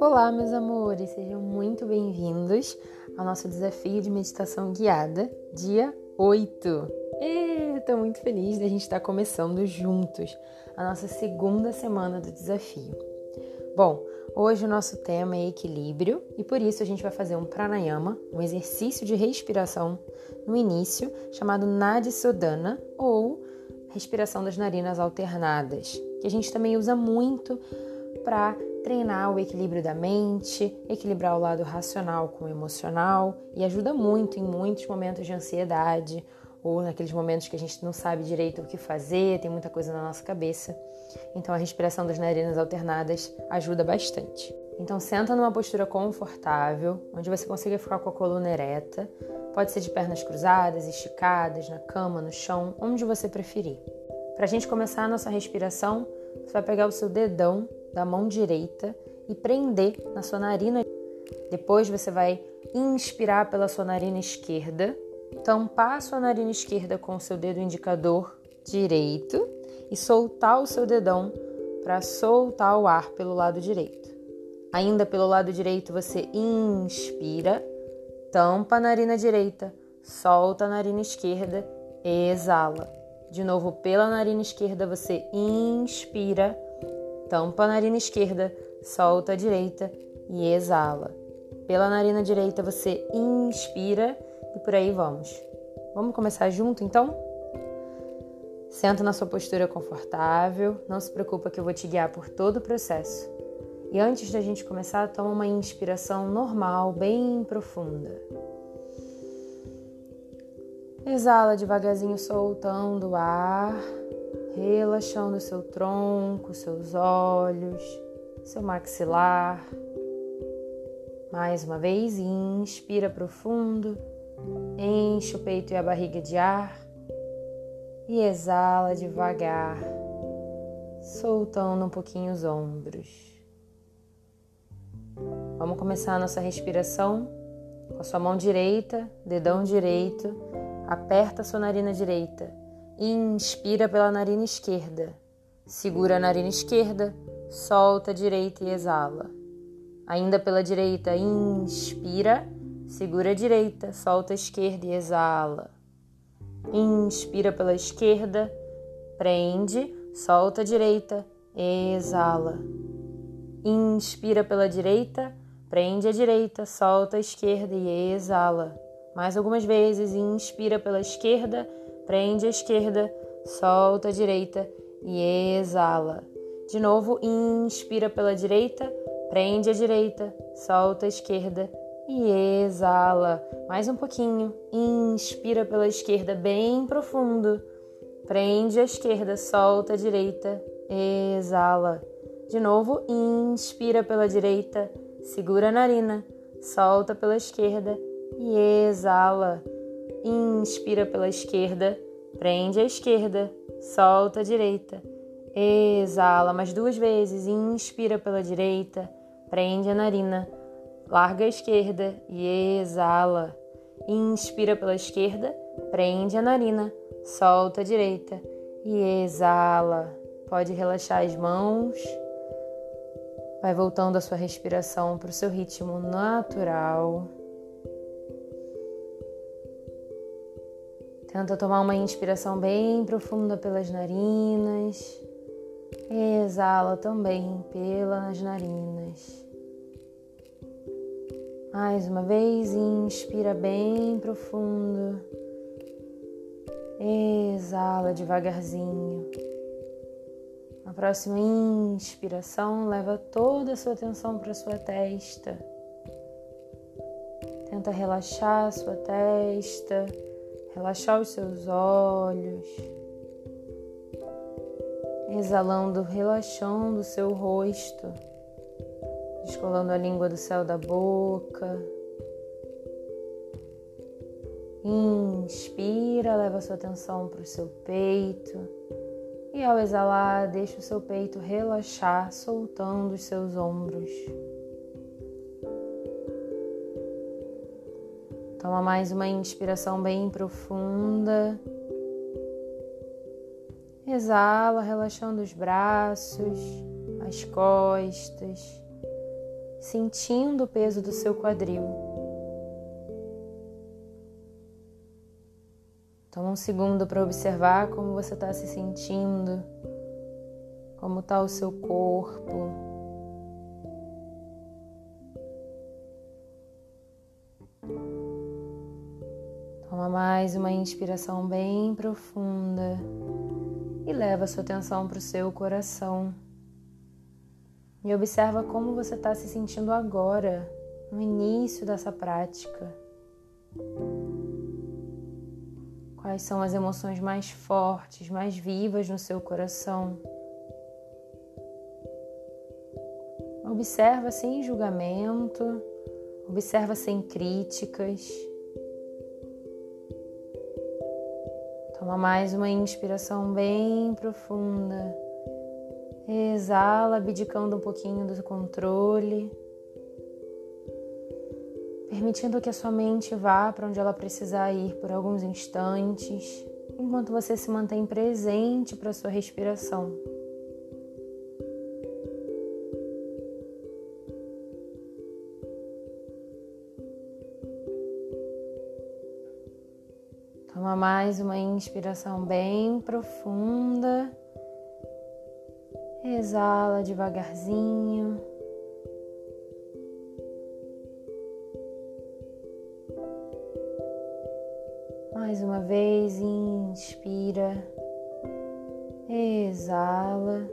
Olá, meus amores, sejam muito bem-vindos ao nosso desafio de meditação guiada, dia 8. Estou muito feliz de a gente estar começando juntos a nossa segunda semana do desafio. Bom, hoje o nosso tema é equilíbrio e por isso a gente vai fazer um pranayama, um exercício de respiração no início, chamado Nadi Sodhana ou respiração das narinas alternadas, que a gente também usa muito para treinar o equilíbrio da mente, equilibrar o lado racional com o emocional e ajuda muito em muitos momentos de ansiedade ou naqueles momentos que a gente não sabe direito o que fazer, tem muita coisa na nossa cabeça. Então a respiração das narinas alternadas ajuda bastante. Então senta numa postura confortável, onde você consiga ficar com a coluna ereta. Pode ser de pernas cruzadas, esticadas, na cama, no chão, onde você preferir. Para a gente começar a nossa respiração, você vai pegar o seu dedão da mão direita e prender na sua narina. Depois você vai inspirar pela sua narina esquerda, tampar a sua narina esquerda com o seu dedo indicador direito e soltar o seu dedão para soltar o ar pelo lado direito. Ainda pelo lado direito você inspira, tampa a narina direita, solta a narina esquerda, exala. De novo pela narina esquerda você inspira, Tampa a narina esquerda, solta a direita e exala. Pela narina direita você inspira e por aí vamos. Vamos começar junto então? Senta na sua postura confortável, não se preocupa que eu vou te guiar por todo o processo. E antes da gente começar, toma uma inspiração normal, bem profunda. Exala devagarzinho, soltando o ar relaxando seu tronco, seus olhos, seu maxilar. Mais uma vez, inspira profundo, enche o peito e a barriga de ar e exala devagar, soltando um pouquinho os ombros. Vamos começar a nossa respiração com a sua mão direita, dedão direito, aperta a sua narina direita Inspira pela narina esquerda. Segura a narina esquerda, solta a direita e exala. Ainda pela direita, inspira, segura a direita, solta a esquerda e exala. Inspira pela esquerda, prende, solta a direita, exala. Inspira pela direita, prende a direita, solta a esquerda e exala. Mais algumas vezes, inspira pela esquerda, Prende a esquerda, solta a direita e exala. De novo, inspira pela direita, prende a direita, solta a esquerda e exala. Mais um pouquinho. Inspira pela esquerda bem profundo. Prende a esquerda, solta a direita, exala. De novo, inspira pela direita, segura a narina, solta pela esquerda e exala. Inspira pela esquerda, prende a esquerda, solta a direita. Exala mais duas vezes, inspira pela direita, prende a narina, larga a esquerda e exala. Inspira pela esquerda, prende a narina, solta a direita e exala. Pode relaxar as mãos. Vai voltando a sua respiração para o seu ritmo natural. Tenta tomar uma inspiração bem profunda pelas narinas. exala também pelas narinas. Mais uma vez, inspira bem profundo. Exala devagarzinho. Na próxima inspiração, leva toda a sua atenção para sua testa. Tenta relaxar a sua testa relaxar os seus olhos, exalando, relaxando o seu rosto, descolando a língua do céu da boca. Inspira, leva sua atenção para o seu peito. E ao exalar, deixa o seu peito relaxar, soltando os seus ombros. Toma mais uma inspiração bem profunda. Exala, relaxando os braços, as costas, sentindo o peso do seu quadril. Um segundo para observar como você está se sentindo, como está o seu corpo. Toma mais uma inspiração bem profunda e leva sua atenção para o seu coração. E observa como você está se sentindo agora, no início dessa prática. Quais são as emoções mais fortes, mais vivas no seu coração? Observa sem julgamento, observa sem críticas. Toma mais uma inspiração bem profunda. Exala, abdicando um pouquinho do controle permitindo que a sua mente vá para onde ela precisar ir por alguns instantes, enquanto você se mantém presente para a sua respiração. Toma mais uma inspiração bem profunda. Exala devagarzinho. Mais uma vez, inspira, exala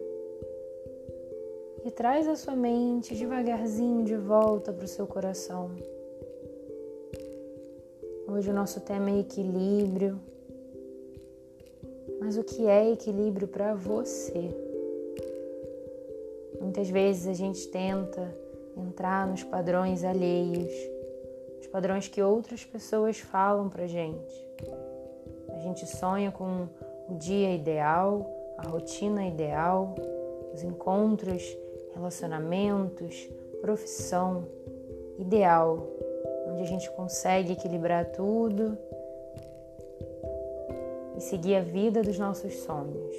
e traz a sua mente devagarzinho de volta para o seu coração. Hoje o nosso tema é equilíbrio. Mas o que é equilíbrio para você? Muitas vezes a gente tenta entrar nos padrões alheios, os padrões que outras pessoas falam pra gente. A gente sonha com o dia ideal, a rotina ideal, os encontros, relacionamentos, profissão ideal, onde a gente consegue equilibrar tudo e seguir a vida dos nossos sonhos.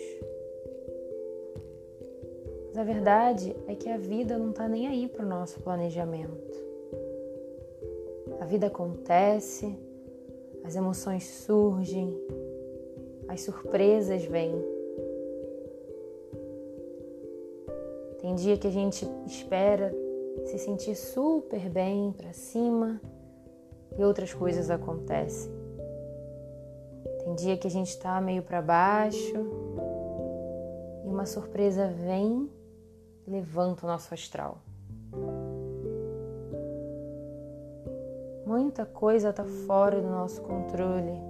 Mas a verdade é que a vida não está nem aí para o nosso planejamento. A vida acontece, as emoções surgem, as surpresas vêm. Tem dia que a gente espera se sentir super bem para cima e outras coisas acontecem. Tem dia que a gente está meio para baixo e uma surpresa vem levanta o nosso astral. Muita coisa está fora do nosso controle.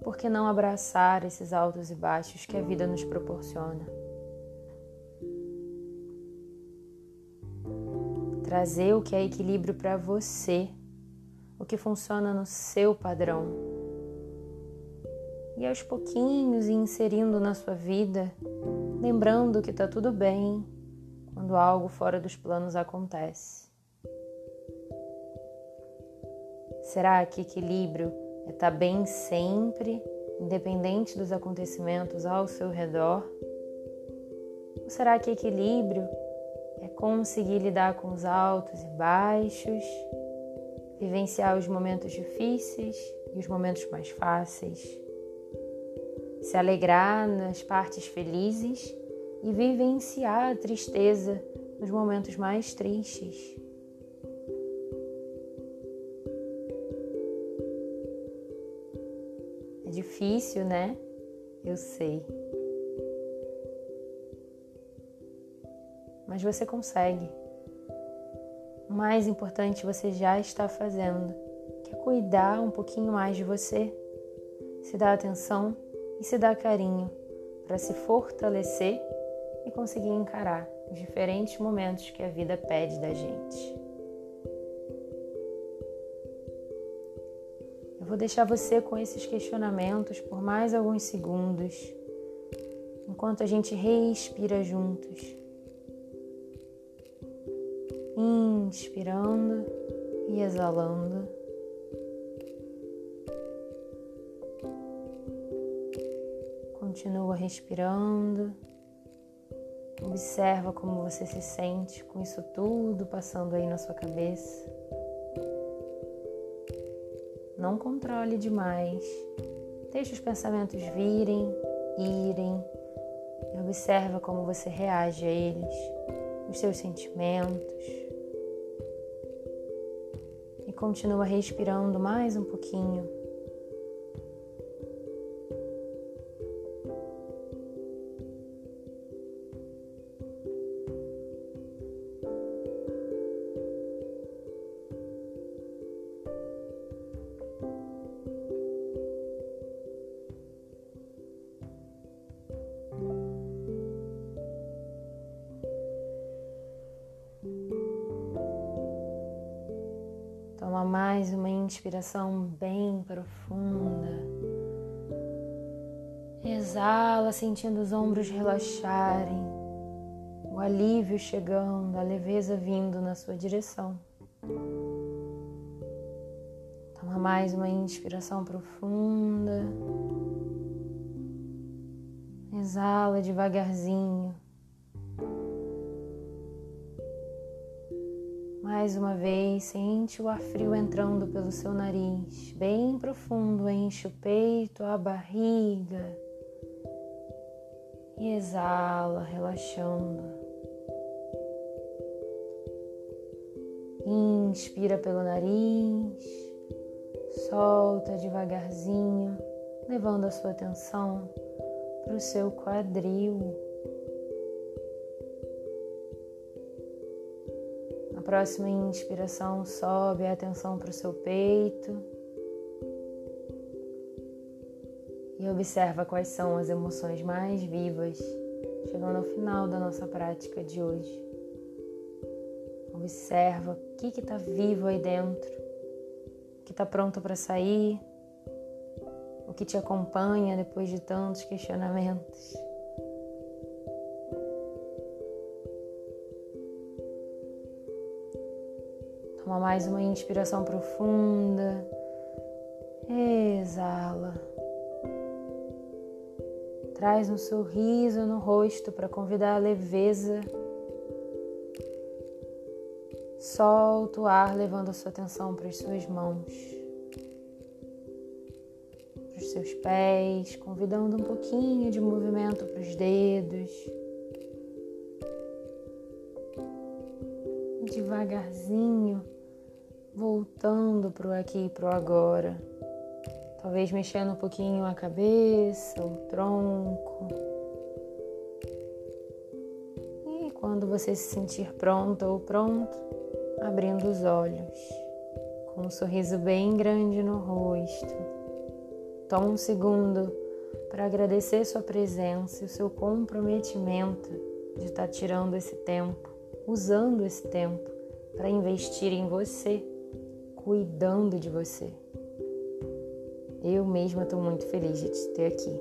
Por que não abraçar esses altos e baixos que a vida nos proporciona? Trazer o que é equilíbrio para você, o que funciona no seu padrão. E aos pouquinhos inserindo na sua vida, lembrando que está tudo bem quando algo fora dos planos acontece. Será que equilíbrio é estar tá bem sempre, independente dos acontecimentos ao seu redor? Ou será que equilíbrio é conseguir lidar com os altos e baixos, vivenciar os momentos difíceis e os momentos mais fáceis, se alegrar nas partes felizes e vivenciar a tristeza nos momentos mais tristes? Difícil, né? Eu sei. Mas você consegue. O mais importante você já está fazendo, que é cuidar um pouquinho mais de você, se dar atenção e se dar carinho para se fortalecer e conseguir encarar os diferentes momentos que a vida pede da gente. Vou deixar você com esses questionamentos por mais alguns segundos, enquanto a gente respira juntos. Inspirando e exalando. Continua respirando. Observa como você se sente com isso tudo passando aí na sua cabeça. Não controle demais. Deixe os pensamentos virem, irem. E observa como você reage a eles, os seus sentimentos. E continua respirando mais um pouquinho. Inspiração bem profunda. Exala, sentindo os ombros relaxarem, o alívio chegando, a leveza vindo na sua direção. Toma mais uma inspiração profunda. Exala devagarzinho. Mais uma vez, sente o ar frio entrando pelo seu nariz, bem profundo, enche o peito, a barriga. E exala, relaxando. Inspira pelo nariz, solta devagarzinho, levando a sua atenção para o seu quadril. Próxima inspiração, sobe a atenção para o seu peito e observa quais são as emoções mais vivas, chegando ao final da nossa prática de hoje. Observa o que está vivo aí dentro, o que está pronto para sair, o que te acompanha depois de tantos questionamentos. Toma mais uma inspiração profunda. Exala. Traz um sorriso no rosto para convidar a leveza. Solta o ar, levando a sua atenção para as suas mãos, para os seus pés, convidando um pouquinho de movimento para os dedos. Devagarzinho voltando para o aqui e para o agora. Talvez mexendo um pouquinho a cabeça, o tronco. E quando você se sentir pronta ou pronto, abrindo os olhos, com um sorriso bem grande no rosto. Toma um segundo para agradecer sua presença e o seu comprometimento de estar tirando esse tempo, usando esse tempo para investir em você cuidando de você. Eu mesma estou muito feliz de te ter aqui.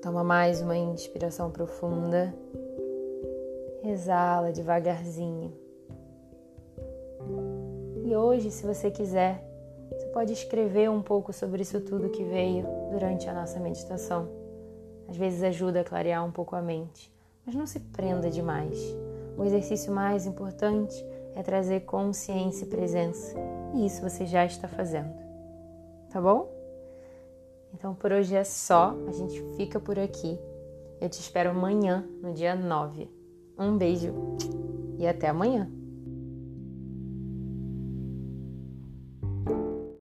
Toma mais uma inspiração profunda. Exala devagarzinho. E hoje, se você quiser, você pode escrever um pouco sobre isso tudo que veio durante a nossa meditação. Às vezes ajuda a clarear um pouco a mente, mas não se prenda demais. O exercício mais importante é trazer consciência e presença. E isso você já está fazendo. Tá bom? Então por hoje é só. A gente fica por aqui. Eu te espero amanhã, no dia 9. Um beijo e até amanhã.